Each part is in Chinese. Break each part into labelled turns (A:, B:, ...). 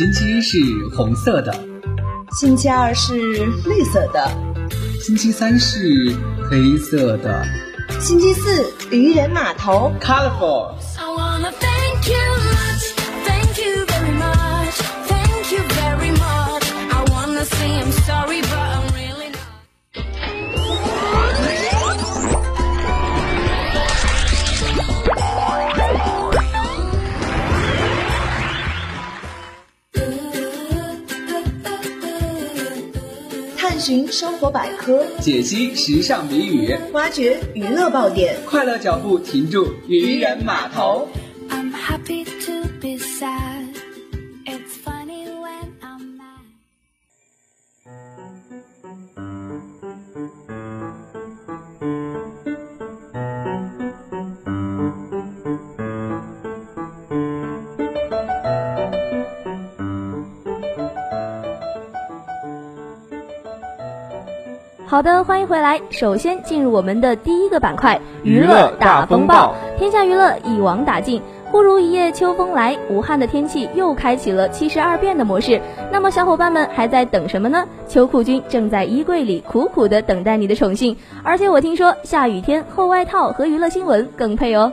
A: 星期一是红色的，
B: 星期二是绿色的，
A: 星期三是黑色的，
B: 星期四渔人码头
A: ，colorful。
B: 寻生活百科，
A: 解析时尚谜语，
B: 挖掘娱乐爆点，
A: 快乐脚步停住渔人码头。
C: 好的，欢迎回来。首先进入我们的第一个板块——娱乐大风暴。天下娱乐一网打尽，忽如一夜秋风来，武汉的天气又开启了七十二变的模式。那么，小伙伴们还在等什么呢？秋裤君正在衣柜里苦苦的等待你的宠幸。而且我听说，下雨天厚外套和娱乐新闻更配哦。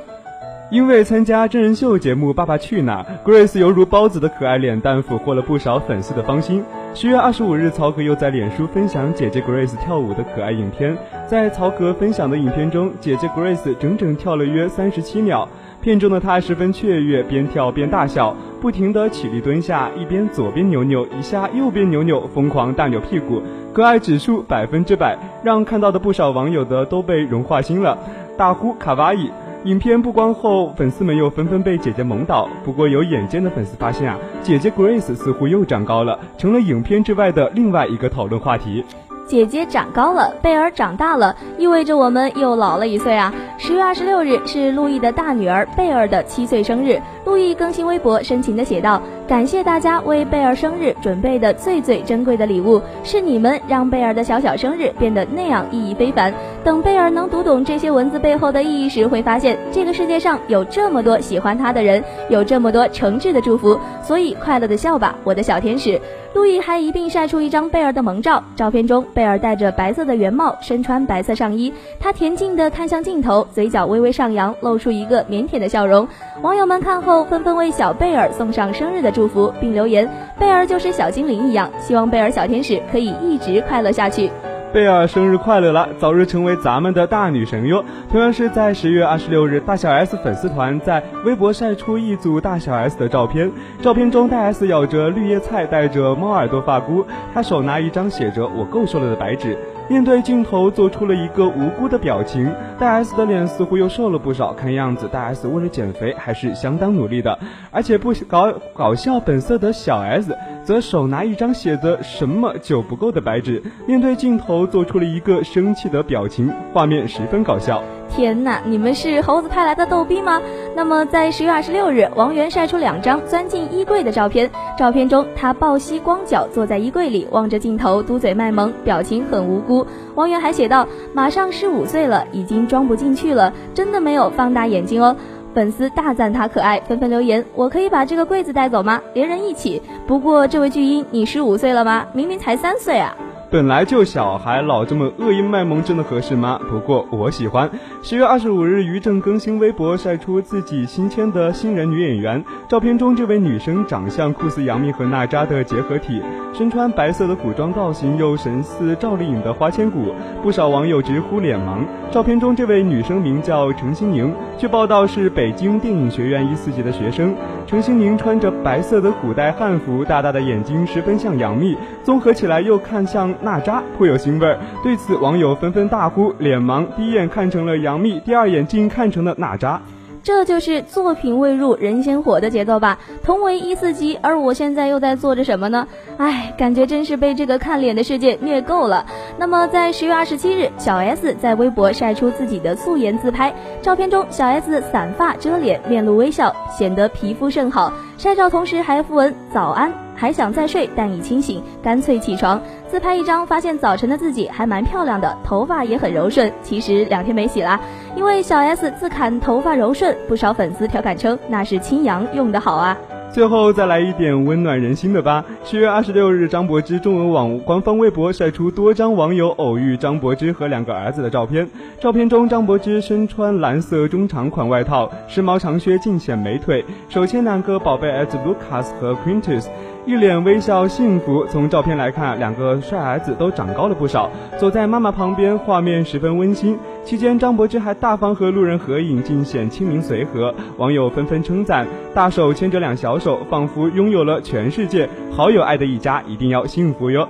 D: 因为参加真人秀节目《爸爸去哪儿》，Grace 犹如包子的可爱脸蛋俘获了不少粉丝的芳心。十月二十五日，曹格又在脸书分享姐姐 Grace 跳舞的可爱影片。在曹格分享的影片中，姐姐 Grace 整整跳了约三十七秒。片中的她十分雀跃，边跳边大笑，不停地起立蹲下，一边左边扭扭一下，右边扭扭，疯狂大扭屁股，可爱指数百分之百，让看到的不少网友的都被融化心了，大呼卡哇伊。影片曝光后，粉丝们又纷纷被姐姐萌倒。不过有眼尖的粉丝发现啊，姐姐 Grace 似乎又长高了，成了影片之外的另外一个讨论话题。
C: 姐姐长高了，贝尔长大了，意味着我们又老了一岁啊！十月二十六日是路易的大女儿贝尔的七岁生日，路易更新微博，深情的写道：“感谢大家为贝尔生日准备的最最珍贵的礼物，是你们让贝尔的小小生日变得那样意义非凡。等贝尔能读懂这些文字背后的意义时，会发现这个世界上有这么多喜欢他的人，有这么多诚挚的祝福。所以快乐的笑吧，我的小天使！”路易还一并晒出一张贝尔的萌照，照片中贝尔戴着白色的圆帽，身穿白色上衣，他恬静地看向镜头，嘴角微微上扬，露出一个腼腆的笑容。网友们看后纷纷为小贝尔送上生日的祝福，并留言：“贝尔就是小精灵一样，希望贝尔小天使可以一直快乐下去。”
D: 贝尔生日快乐了，早日成为咱们的大女神哟！同样是在十月二十六日，大小 S 粉丝团在微博晒出一组大小 S 的照片。照片中，大 S 咬着绿叶菜，戴着猫耳朵发箍，她手拿一张写着“我够瘦了”的白纸。面对镜头，做出了一个无辜的表情。大 S 的脸似乎又瘦了不少，看样子大 S 为了减肥还是相当努力的。而且不搞搞笑本色的小 S，则手拿一张写着“什么酒不够”的白纸，面对镜头做出了一个生气的表情，画面十分搞笑。
C: 天哪，你们是猴子派来的逗逼吗？那么在十月二十六日，王源晒出两张钻进衣柜的照片。照片中，他抱膝光脚坐在衣柜里，望着镜头，嘟嘴卖萌，表情很无辜。王源还写道：“马上十五岁了，已经装不进去了，真的没有放大眼睛哦。”粉丝大赞他可爱，纷纷留言：“我可以把这个柜子带走吗？连人一起。”不过，这位巨婴，你十五岁了吗？明明才三岁啊！
D: 本来就小，还老这么恶意卖萌，真的合适吗？不过我喜欢。十月二十五日，于正更新微博，晒出自己新签的新人女演员。照片中，这位女生长相酷似杨幂和娜扎的结合体，身穿白色的古装造型，又神似赵丽颖的花千骨，不少网友直呼脸盲。照片中，这位女生名叫程心宁，据报道是北京电影学院一四级的学生。程心宁穿着白色的古代汉服，大大的眼睛十分像杨幂，综合起来又看像。娜扎颇有腥味儿，对此网友纷纷大呼脸盲，第一眼看成了杨幂，第二眼竟看成了娜扎。
C: 这就是作品未入人先火的节奏吧？同为一四级，而我现在又在做着什么呢？唉，感觉真是被这个看脸的世界虐够了。那么在十月二十七日，小 S 在微博晒出自己的素颜自拍，照片中小 S 散发遮脸，面露微笑，显得皮肤甚好。晒照同时还附文早安。还想再睡，但已清醒，干脆起床自拍一张，发现早晨的自己还蛮漂亮的，头发也很柔顺。其实两天没洗啦，因为小 S 自砍头发柔顺，不少粉丝调侃称那是清扬用的好啊。
D: 最后再来一点温暖人心的吧。十月二十六日，张柏芝中文网官方微博晒出多张网友偶遇张柏芝和两个儿子的照片。照片中，张柏芝身穿蓝色中长款外套，时髦长靴尽显美腿，手牵两个宝贝儿子 Lucas 和 Quintus。一脸微笑，幸福。从照片来看，两个帅儿子都长高了不少，走在妈妈旁边，画面十分温馨。期间，张柏芝还大方和路人合影，尽显亲民随和。网友纷纷称赞：大手牵着两小手，仿佛拥有了全世界。好有爱的一家，一定要幸福哟。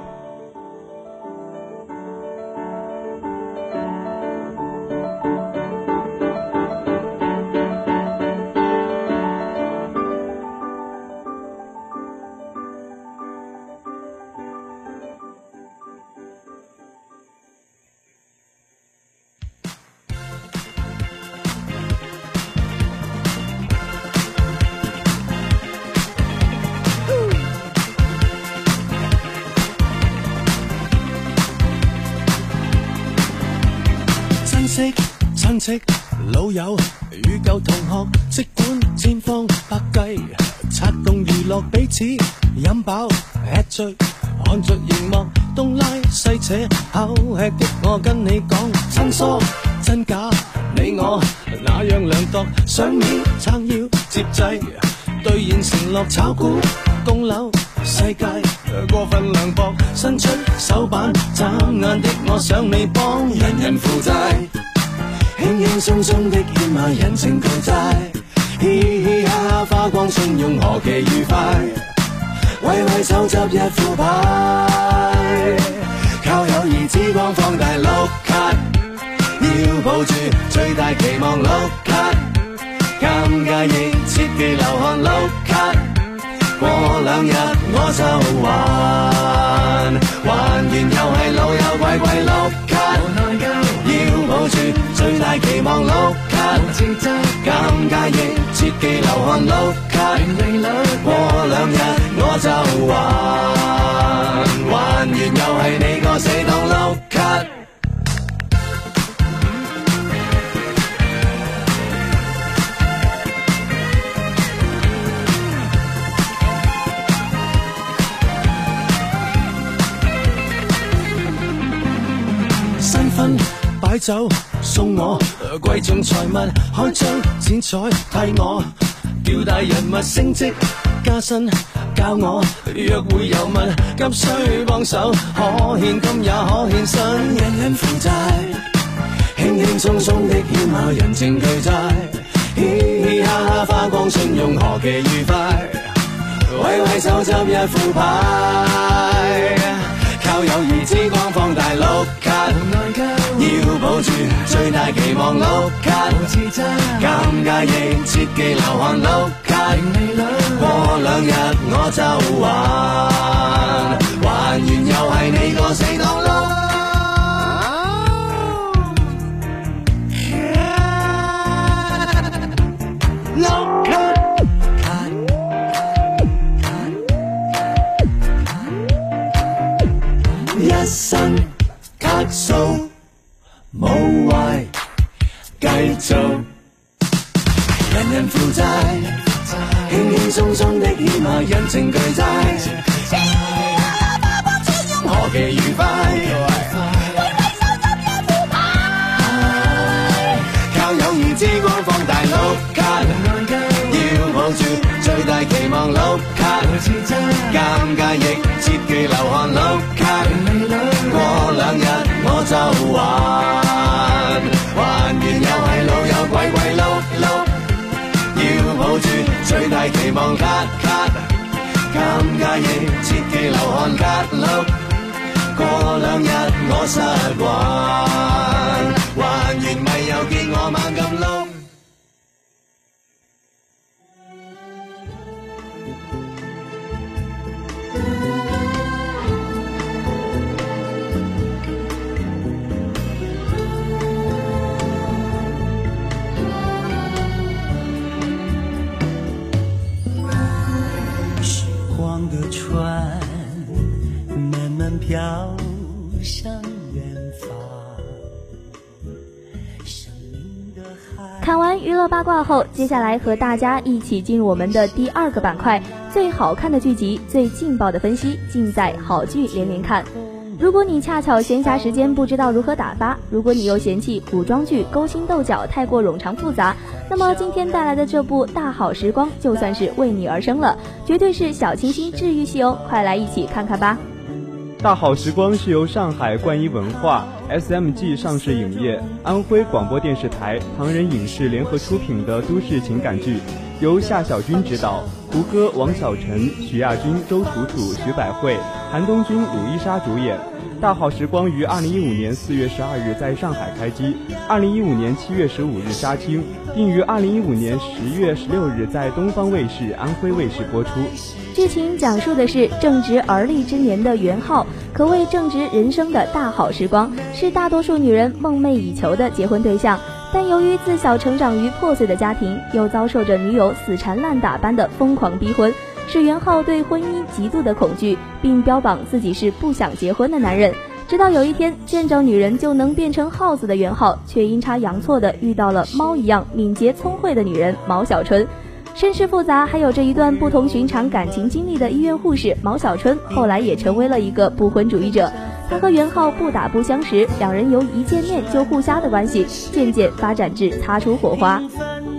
E: 亲戚、老友与旧同学，即管千方百计策动娱乐彼此，饮饱吃醉，看着荧幕东拉西扯，口吃的我跟你讲，真疏真假，你我那样量度，上面撑腰接济，兑现承诺炒股供楼，世界过分凉薄，伸出手板眨眼的我想你帮，人人负债。轻轻松松的欠下人情巨债，嘻嘻哈哈花光信用何其愉快，为为手执一副牌，靠友谊之光放大碌卡，要抱住最大期望碌卡，尴尬亦切忌流汗碌卡，过两日我就还，还完又系老友鬼鬼碌卡。抱住最大期望碌卡，尴尬亦切忌流汗碌卡。过两日我就还，还完又系你个死党碌卡。送我贵重财物，开张剪彩替我，叫大人物升职加薪，教我约会有问，急需帮手，可献金也可献身，人人负债，轻轻松松的欠下人情巨债，嘻嘻哈哈花光信用何其愉快，挥挥手执一副牌，有友谊之光放大碌卡。要保住最大期望碌卡，尴尬亦切忌流汗碌卡。过两日我就还，还完又系你个死党轻轻松松的欠下人情巨债。何其愉快，靠友谊之光放大碌卡，要抱住最大期望碌卡，尴尬亦切忌流汗碌卡，过两日我就还。最大期望卡卡，尴尬亦切忌流汗卡碌。过两日我失还，还完咪又见我猛咁飘向远方，生命的海。
C: 看完娱乐八卦后，接下来和大家一起进入我们的第二个板块——最好看的剧集、最劲爆的分析，尽在好剧连连看。如果你恰巧闲暇时间不知道如何打发，如果你又嫌弃古装剧勾心斗角太过冗长复杂，那么今天带来的这部《大好时光》就算是为你而生了，绝对是小清新治愈系哦！快来一起看看吧。
D: 《大好时光》是由上海冠一文化、SMG 上市影业、安徽广播电视台、唐人影视联合出品的都市情感剧，由夏小军执导。胡歌、王小晨、许亚军、周楚楚、徐百惠、韩东君、鲁伊莎主演。《大好时光》于二零一五年四月十二日在上海开机，二零一五年七月十五日杀青，并于二零一五年十月十六日在东方卫视、安徽卫视播出。
C: 剧情讲述的是正值而立之年的袁浩，可谓正值人生的大好时光，是大多数女人梦寐以求的结婚对象。但由于自小成长于破碎的家庭，又遭受着女友死缠烂打般的疯狂逼婚，是袁浩对婚姻极度的恐惧，并标榜自己是不想结婚的男人。直到有一天，见着女人就能变成耗子的袁浩，却阴差阳错的遇到了猫一样敏捷聪慧的女人毛小春。身世复杂，还有着一段不同寻常感情经历的医院护士毛小春，后来也成为了一个不婚主义者。他和袁浩不打不相识，两人由一见面就互瞎的关系，渐渐发展至擦出火花。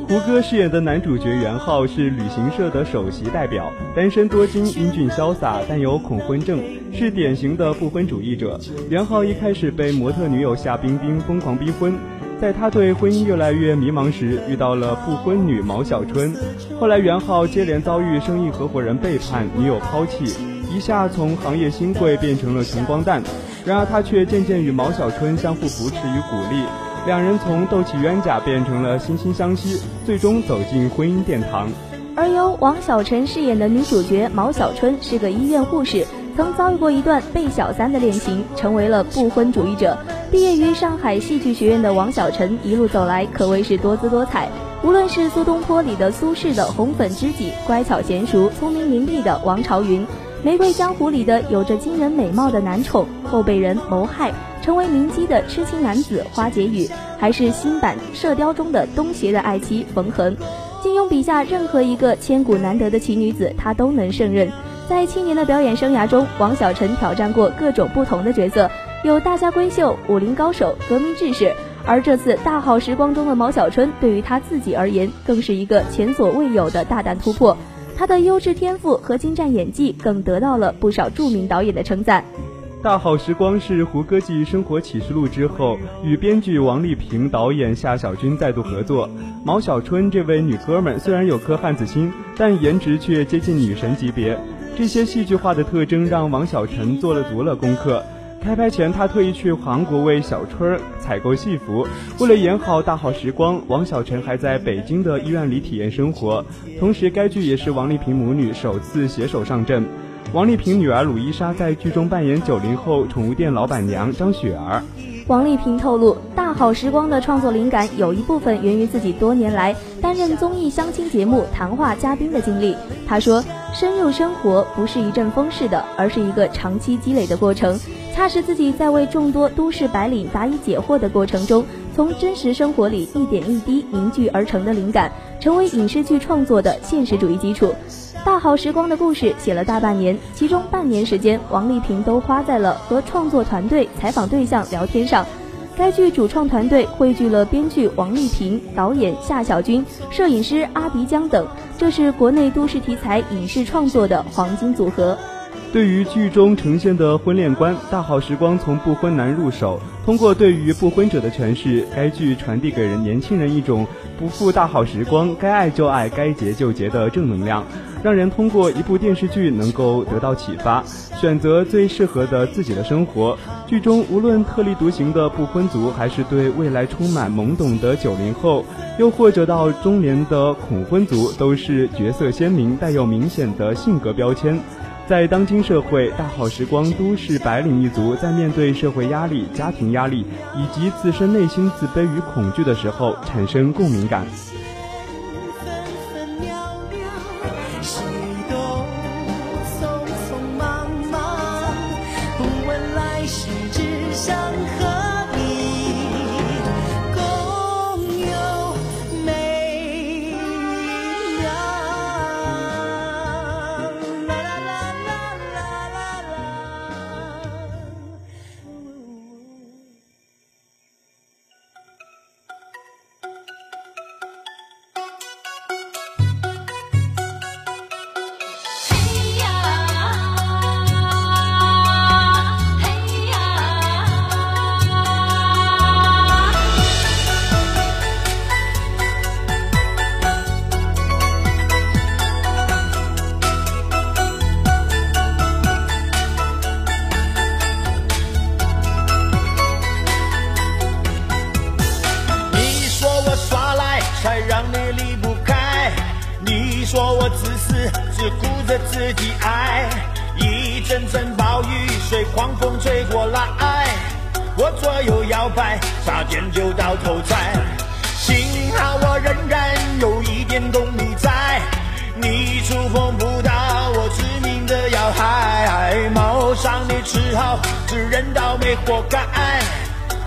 D: 胡歌饰演的男主角袁浩是旅行社的首席代表，单身多金，英俊潇洒，但有恐婚症，是典型的不婚主义者。袁浩一开始被模特女友夏冰冰疯狂逼婚，在他对婚姻越来越迷茫时，遇到了不婚女毛小春。后来袁浩接连遭遇生意合伙人背叛，女友抛弃。一下从行业新贵变成了穷光蛋，然而他却渐渐与毛小春相互扶持与鼓励，两人从斗气冤家变成了惺惺相惜，最终走进婚姻殿堂。
C: 而由王小晨饰演的女主角毛小春是个医院护士，曾遭遇过一段被小三的恋情，成为了不婚主义者。毕业于上海戏剧学院的王小晨一路走来可谓是多姿多彩，无论是苏东坡里的苏轼的红粉知己，乖巧娴熟、聪明伶俐的王朝云。《玫瑰江湖》里的有着惊人美貌的男宠，后被人谋害成为名妓的痴情男子花解语，还是新版《射雕》中的东邪的爱妻冯恒。金庸笔下任何一个千古难得的奇女子，他都能胜任。在七年的表演生涯中，王小晨挑战过各种不同的角色，有大家闺秀、武林高手、革命志士。而这次《大好时光》中的毛小春，对于他自己而言，更是一个前所未有的大胆突破。他的优质天赋和精湛演技更得到了不少著名导演的称赞。
D: 《大好时光》是胡歌继《生活启示录》之后与编剧王丽萍、导演夏小军再度合作。毛小春这位女哥们虽然有颗汉子心，但颜值却接近女神级别。这些戏剧化的特征让王小晨做了足了功课。开拍前，他特意去韩国为小春儿采购戏服。为了演好大好时光，王小晨还在北京的医院里体验生活。同时，该剧也是王丽萍母女首次携手上阵。王丽萍女儿鲁伊莎在剧中扮演九零后宠物店老板娘张雪儿。
C: 王丽萍透露，《大好时光》的创作灵感有一部分源于自己多年来担任综艺相亲节目谈话嘉宾的经历。她说：“深入生活不是一阵风似的，而是一个长期积累的过程。恰是自己在为众多都市白领答疑解惑的过程中，从真实生活里一点一滴凝聚而成的灵感，成为影视剧创作的现实主义基础。”大好时光的故事写了大半年，其中半年时间，王丽萍都花在了和创作团队、采访对象聊天上。该剧主创团队汇聚了编剧王丽萍、导演夏小军、摄影师阿迪江等，这是国内都市题材影视创作的黄金组合。
D: 对于剧中呈现的婚恋观，大好时光从不婚男入手，通过对于不婚者的诠释，该剧传递给人年轻人一种不负大好时光，该爱就爱，该结就结的正能量，让人通过一部电视剧能够得到启发，选择最适合的自己的生活。剧中无论特立独行的不婚族，还是对未来充满懵懂的九零后，又或者到中年的恐婚族，都是角色鲜明，带有明显的性格标签。在当今社会，大好时光都市白领一族在面对社会压力、家庭压力以及自身内心自卑与恐惧的时候，产生共鸣感。
F: 自己爱。一阵阵暴雨随狂风吹过来，我左右摇摆，差点就到头栽。幸好我仍然有一点动力在，你触碰不到我致命的要害，谋伤你只好自认倒霉活该。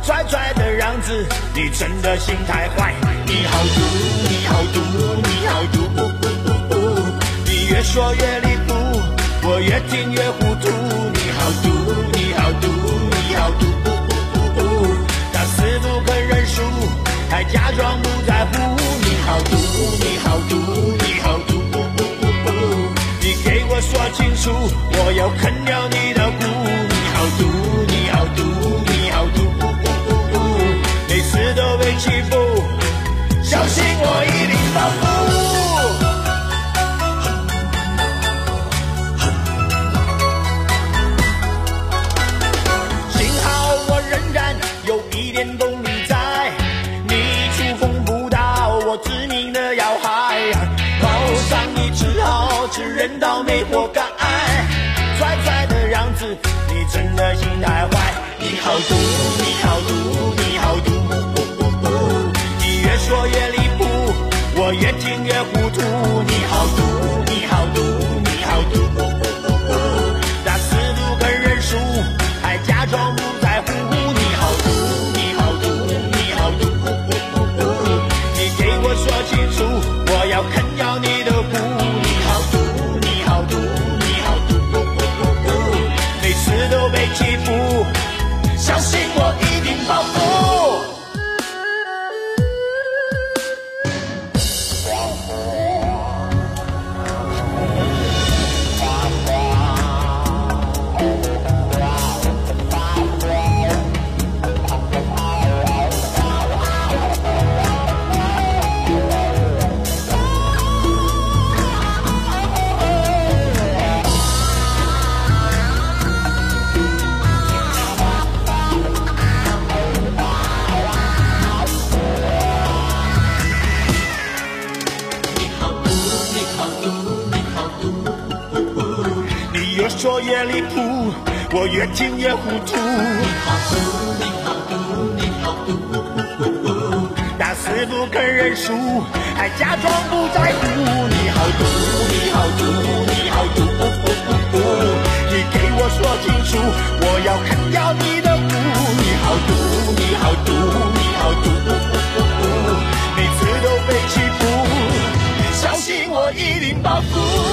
F: 拽拽的样子，你真的心太坏。你好毒，你好毒，你好毒，越说越离谱，我越听越糊涂。你好毒，你好毒，你好毒，他死不肯认输，还假装不在乎。你好毒，你好毒，你好毒，你给我说清楚，我要啃掉你的骨。你好毒，也糊涂。你好毒，你好毒，你好毒，打死不肯认输，还假装不在乎。你好毒，你好毒，你好毒，你给我说清楚，我要啃掉你的骨。你好毒，你好毒，你好毒，每次都被欺负，相信我一定报复。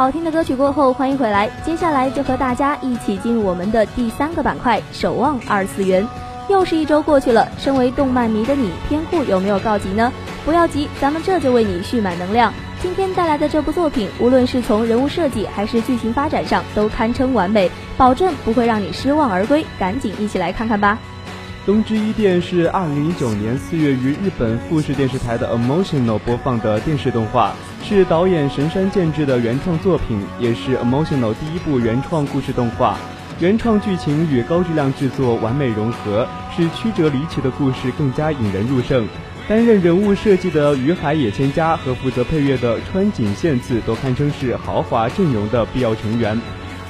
C: 好听的歌曲过后，欢迎回来。接下来就和大家一起进入我们的第三个板块——守望二次元。又是一周过去了，身为动漫迷的你，偏酷有没有告急呢？不要急，咱们这就为你蓄满能量。今天带来的这部作品，无论是从人物设计还是剧情发展上，都堪称完美，保证不会让你失望而归。赶紧一起来看看吧。
D: 《东之伊甸》是二零一九年四月于日本富士电视台的 Emotional 播放的电视动画，是导演神山健治的原创作品，也是 Emotional 第一部原创故事动画。原创剧情与高质量制作完美融合，使曲折离奇的故事更加引人入胜。担任人物设计的于海野千佳和负责配乐的川井宪次都堪称是豪华阵容的必要成员。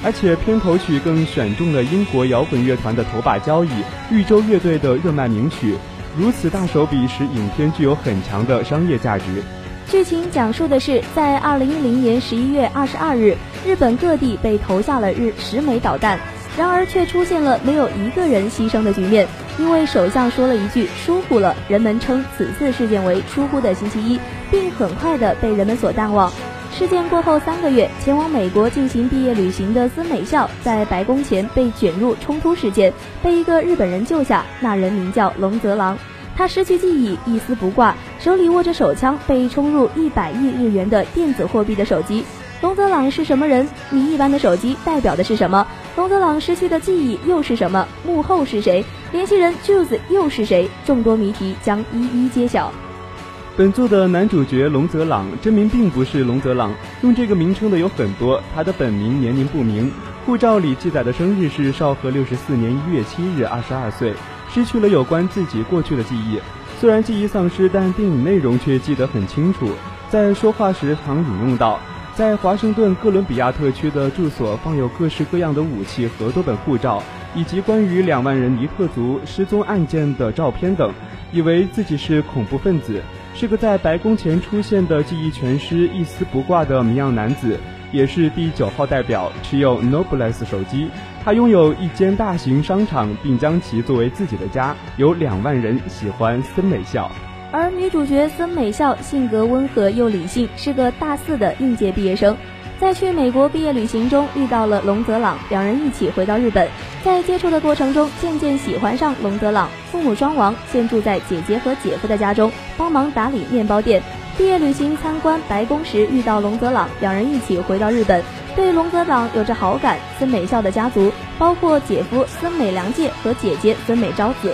D: 而且片头曲更选中了英国摇滚乐团的头把交椅豫州乐队的热卖名曲，如此大手笔使影片具有很强的商业价值。
C: 剧情讲述的是，在二零一零年十一月二十二日，日本各地被投下了日十枚导弹，然而却出现了没有一个人牺牲的局面，因为首相说了一句“疏忽了”，人们称此次事件为“疏忽的星期一”，并很快的被人们所淡忘。事件过后三个月，前往美国进行毕业旅行的森美孝在白宫前被卷入冲突事件，被一个日本人救下。那人名叫龙泽郎，他失去记忆，一丝不挂，手里握着手枪，被充入一百亿日元的电子货币的手机。龙泽朗是什么人？谜一般的手机代表的是什么？龙泽朗失去的记忆又是什么？幕后是谁？联系人 Juice 又是谁？众多谜题将一一揭晓。
D: 本作的男主角龙泽朗真名并不是龙泽朗，用这个名称的有很多。他的本名年龄不明，护照里记载的生日是昭和六十四年一月七日，二十二岁，失去了有关自己过去的记忆。虽然记忆丧失，但电影内容却记得很清楚。在说话时常引用到，在华盛顿哥伦比亚特区的住所放有各式各样的武器和多本护照，以及关于两万人尼特族失踪案件的照片等，以为自己是恐怖分子。这个在白宫前出现的记忆全失、一丝不挂的谜样男子，也是第九号代表，持有 Nobles 手机。他拥有一间大型商场，并将其作为自己的家。有两万人喜欢森美笑，
C: 而女主角森美笑性格温和又理性，是个大四的应届毕业生。在去美国毕业旅行中遇到了龙泽朗，两人一起回到日本，在接触的过程中渐渐喜欢上龙泽朗。父母双亡，现住在姐姐和姐夫的家中，帮忙打理面包店。毕业旅行参观白宫时遇到龙泽朗，两人一起回到日本，对龙泽朗有着好感。森美孝的家族包括姐夫森美良介和姐姐森美昭子。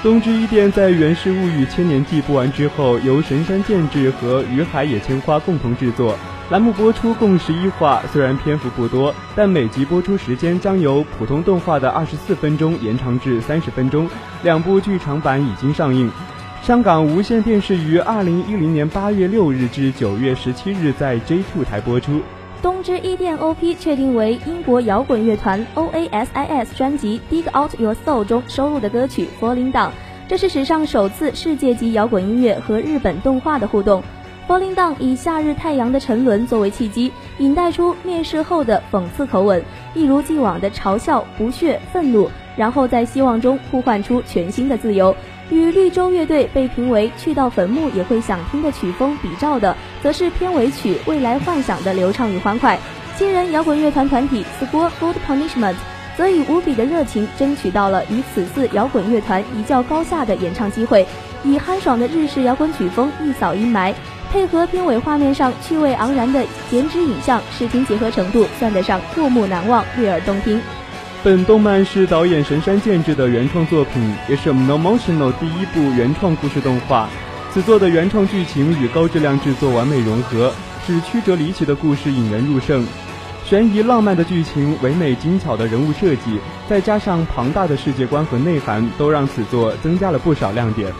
D: 东芝一店在《源氏物语千年记》播完之后，由神山健治和于海野千花共同制作。栏目播出共十一话，虽然篇幅不多，但每集播出时间将由普通动画的二十四分钟延长至三十分钟。两部剧场版已经上映，香港无线电视于二零一零年八月六日至九月十七日在 J Two 台播出。
C: 东芝一店 OP 确定为英国摇滚乐团 Oasis 专辑《Dig Out Your Soul》中收录的歌曲《Falling Down》，这是史上首次世界级摇滚音乐和日本动画的互动。Falling Down 以夏日太阳的沉沦作为契机，引带出面试后的讽刺口吻，一如既往的嘲笑、不屑、愤怒，然后在希望中呼唤出全新的自由。与绿洲乐队被评为去到坟墓也会想听的曲风比照的，则是片尾曲《未来幻想》的流畅与欢快。新人摇滚乐团团体 Score Food Punishment 则以无比的热情争取到了与此次摇滚乐团一较高下的演唱机会，以酣爽的日式摇滚曲风一扫阴霾。配合片尾画面上趣味盎然的剪纸影像，视听结合程度算得上过目难忘、悦耳动听。
D: 本动漫是导演神山健治的原创作品，也是 No Motional 第一部原创故事动画。此作的原创剧情与高质量制作完美融合，使曲折离奇的故事引人入胜。悬疑浪漫的剧情、唯美精巧的人物设计，再加上庞大的世界观和内涵，都让此作增加了不少亮点。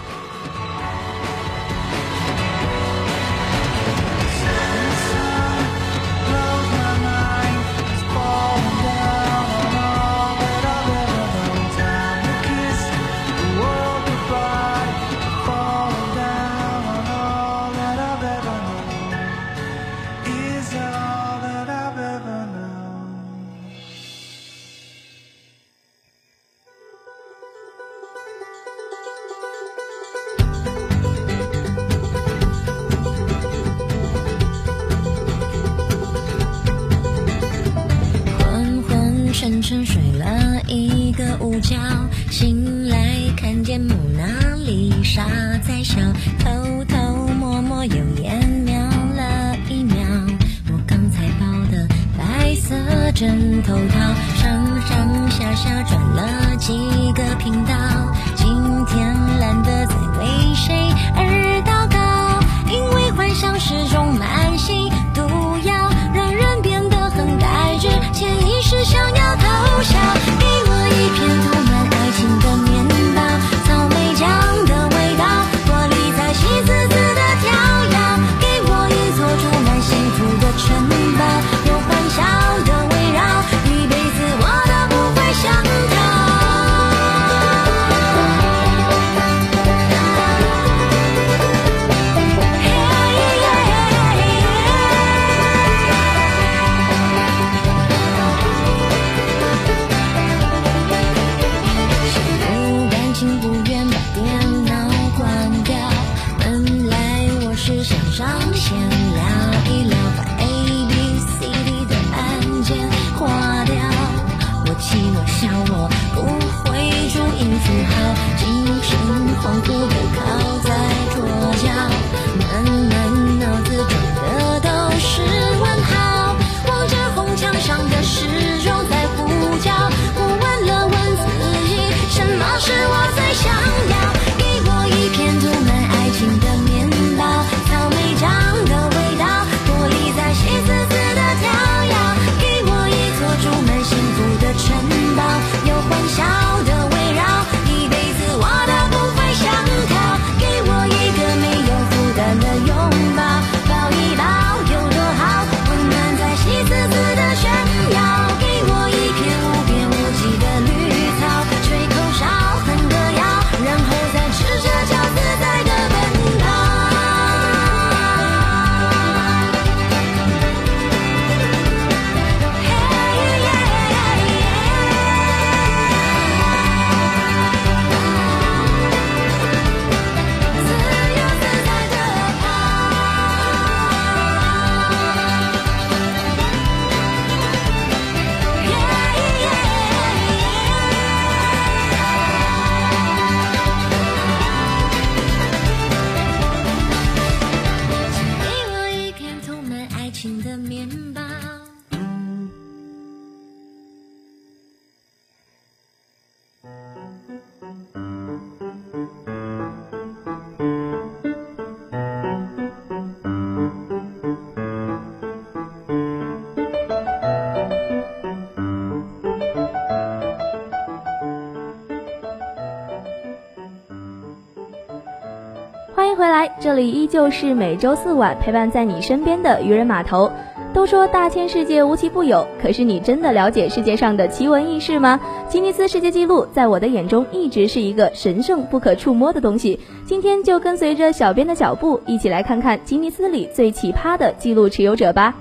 C: 这里依旧是每周四晚陪伴在你身边的渔人码头。都说大千世界无奇不有，可是你真的了解世界上的奇闻异事吗？吉尼斯世界纪录在我的眼中一直是一个神圣不可触摸的东西。今天就跟随着小编的脚步，一起来看看吉尼斯里最奇葩的纪录持有者吧。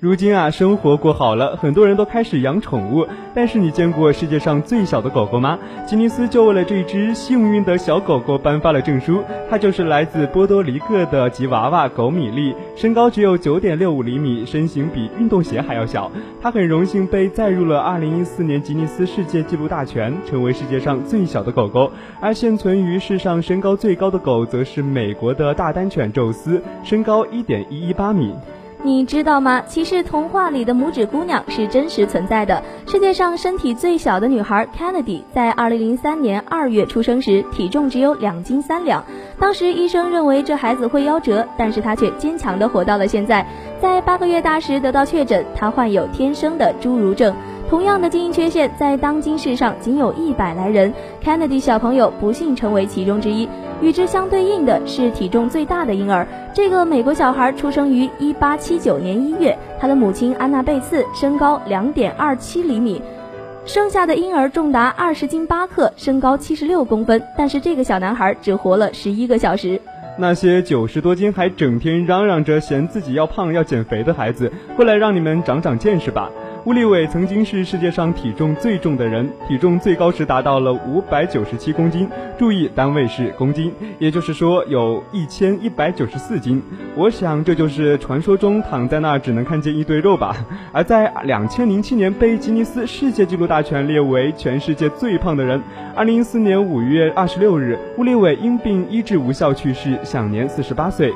D: 如今啊，生活过好了，很多人都开始养宠物。但是你见过世界上最小的狗狗吗？吉尼斯就为了这只幸运的小狗狗颁发了证书。它就是来自波多黎各的吉娃娃狗米莉，身高只有九点六五厘米，身形比运动鞋还要小。它很荣幸被载入了二零一四年吉尼斯世界纪录大全，成为世界上最小的狗狗。而现存于世上身高最高的狗，则是美国的大丹犬宙斯，身高一点一一八米。
C: 你知道吗？其实童话里的拇指姑娘是真实存在的。世界上身体最小的女孩 Kennedy 在2003年2月出生时，体重只有两斤三两。当时医生认为这孩子会夭折，但是她却坚强地活到了现在。在八个月大时得到确诊，她患有天生的侏儒症。同样的基因缺陷，在当今世上仅有一百来人。Kennedy 小朋友不幸成为其中之一。与之相对应的是体重最大的婴儿。这个美国小孩出生于1879年1月，他的母亲安娜贝茨身高2.27厘米，生下的婴儿重达20斤8克，身高76公分。但是这个小男孩只活了11个小时。
D: 那些九十多斤还整天嚷嚷着嫌自己要胖要减肥的孩子，过来让你们长长见识吧。乌利伟曾经是世界上体重最重的人，体重最高时达到了五百九十七公斤。注意，单位是公斤，也就是说有一千一百九十四斤。我想这就是传说中躺在那儿只能看见一堆肉吧。而在两千零七年被吉尼斯世界纪录大全列为全世界最胖的人。二零一四年五月二十六日，乌利伟因病医治无效去世，享年四十八岁。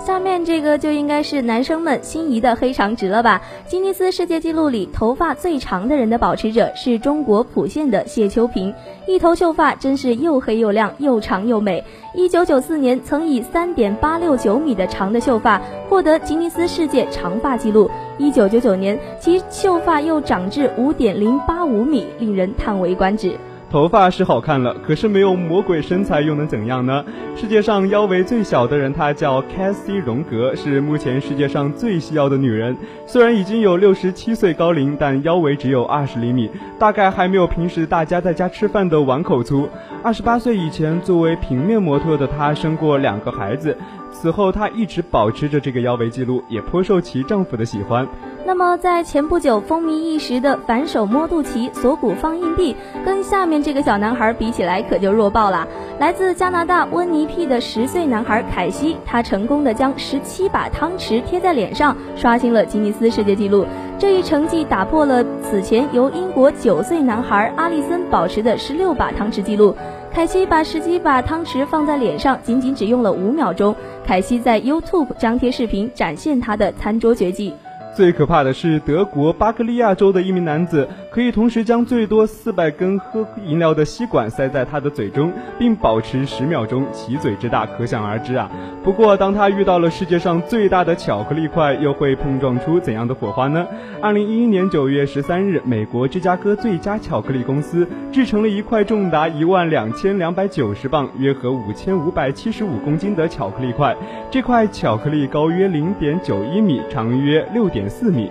C: 下面这个就应该是男生们心仪的黑长直了吧？吉尼斯世界纪录里头发最长的人的保持者是中国莆县的谢秋萍，一头秀发真是又黑又亮，又长又美。一九九四年曾以三点八六九米的长的秀发获得吉尼斯世界长发纪录。一九九九年其秀发又长至五点零八五米，令人叹为观止。
D: 头发是好看了，可是没有魔鬼身材又能怎样呢？世界上腰围最小的人，她叫凯西·荣格，是目前世界上最细腰的女人。虽然已经有六十七岁高龄，但腰围只有二十厘米，大概还没有平时大家在家吃饭的碗口粗。二十八岁以前，作为平面模特的她生过两个孩子，此后她一直保持着这个腰围记录，也颇受其丈夫的喜欢。
C: 那么，在前不久风靡一时的反手摸肚脐、锁骨放硬币，跟下面这个小男孩比起来，可就弱爆了。来自加拿大温尼庇的十岁男孩凯西，他成功的将十七把汤匙贴在脸上，刷新了吉尼斯世界纪录。这一成绩打破了此前由英国九岁男孩阿利森保持的十六把汤匙记录。凯西把十七把汤匙放在脸上，仅仅只用了五秒钟。凯西在 YouTube 张贴视频，展现他的餐桌绝技。
D: 最可怕的是，德国巴克利亚州的一名男子可以同时将最多四百根喝饮料的吸管塞在他的嘴中，并保持十秒钟，其嘴之大可想而知啊！不过，当他遇到了世界上最大的巧克力块，又会碰撞出怎样的火花呢？二零一一年九月十三日，美国芝加哥最佳巧克力公司制成了一块重达一万两千两百九十磅，约合五千五百七十五公斤的巧克力块。这块巧克力高约零点九一米，长约六点。四米。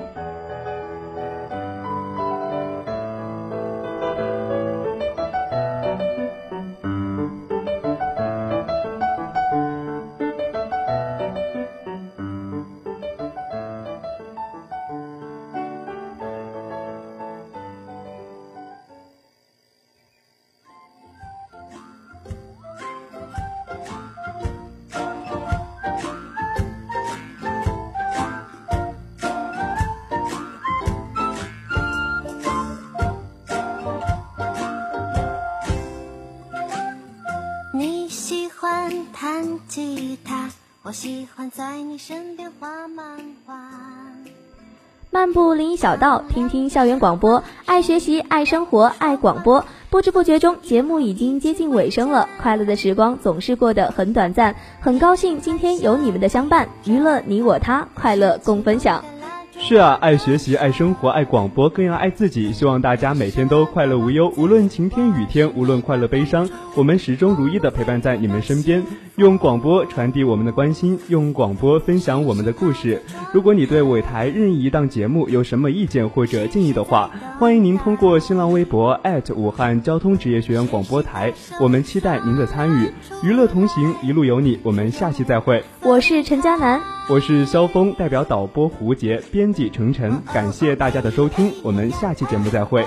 C: 小道，听听校园广播，爱学习，爱生活，爱广播。不知不觉中，节目已经接近尾声了。快乐的时光总是过得很短暂，很高兴今天有你们的相伴，娱乐你我他，快乐共分享。
D: 是啊，爱学习，爱生活，爱广播，更要爱自己。希望大家每天都快乐无忧，无论晴天雨天，无论快乐悲伤，我们始终如一的陪伴在你们身边，用广播传递我们的关心，用广播分享我们的故事。如果你对尾台任意一档节目有什么意见或者建议的话，欢迎您通过新浪微博武汉交通职业学院广播台，我们期待您的参与。娱乐同行，一路有你，我们下期再会。
C: 我是陈佳楠。
D: 我是肖峰，代表导播胡杰，编辑程晨，感谢大家的收听，我们下期节目再会。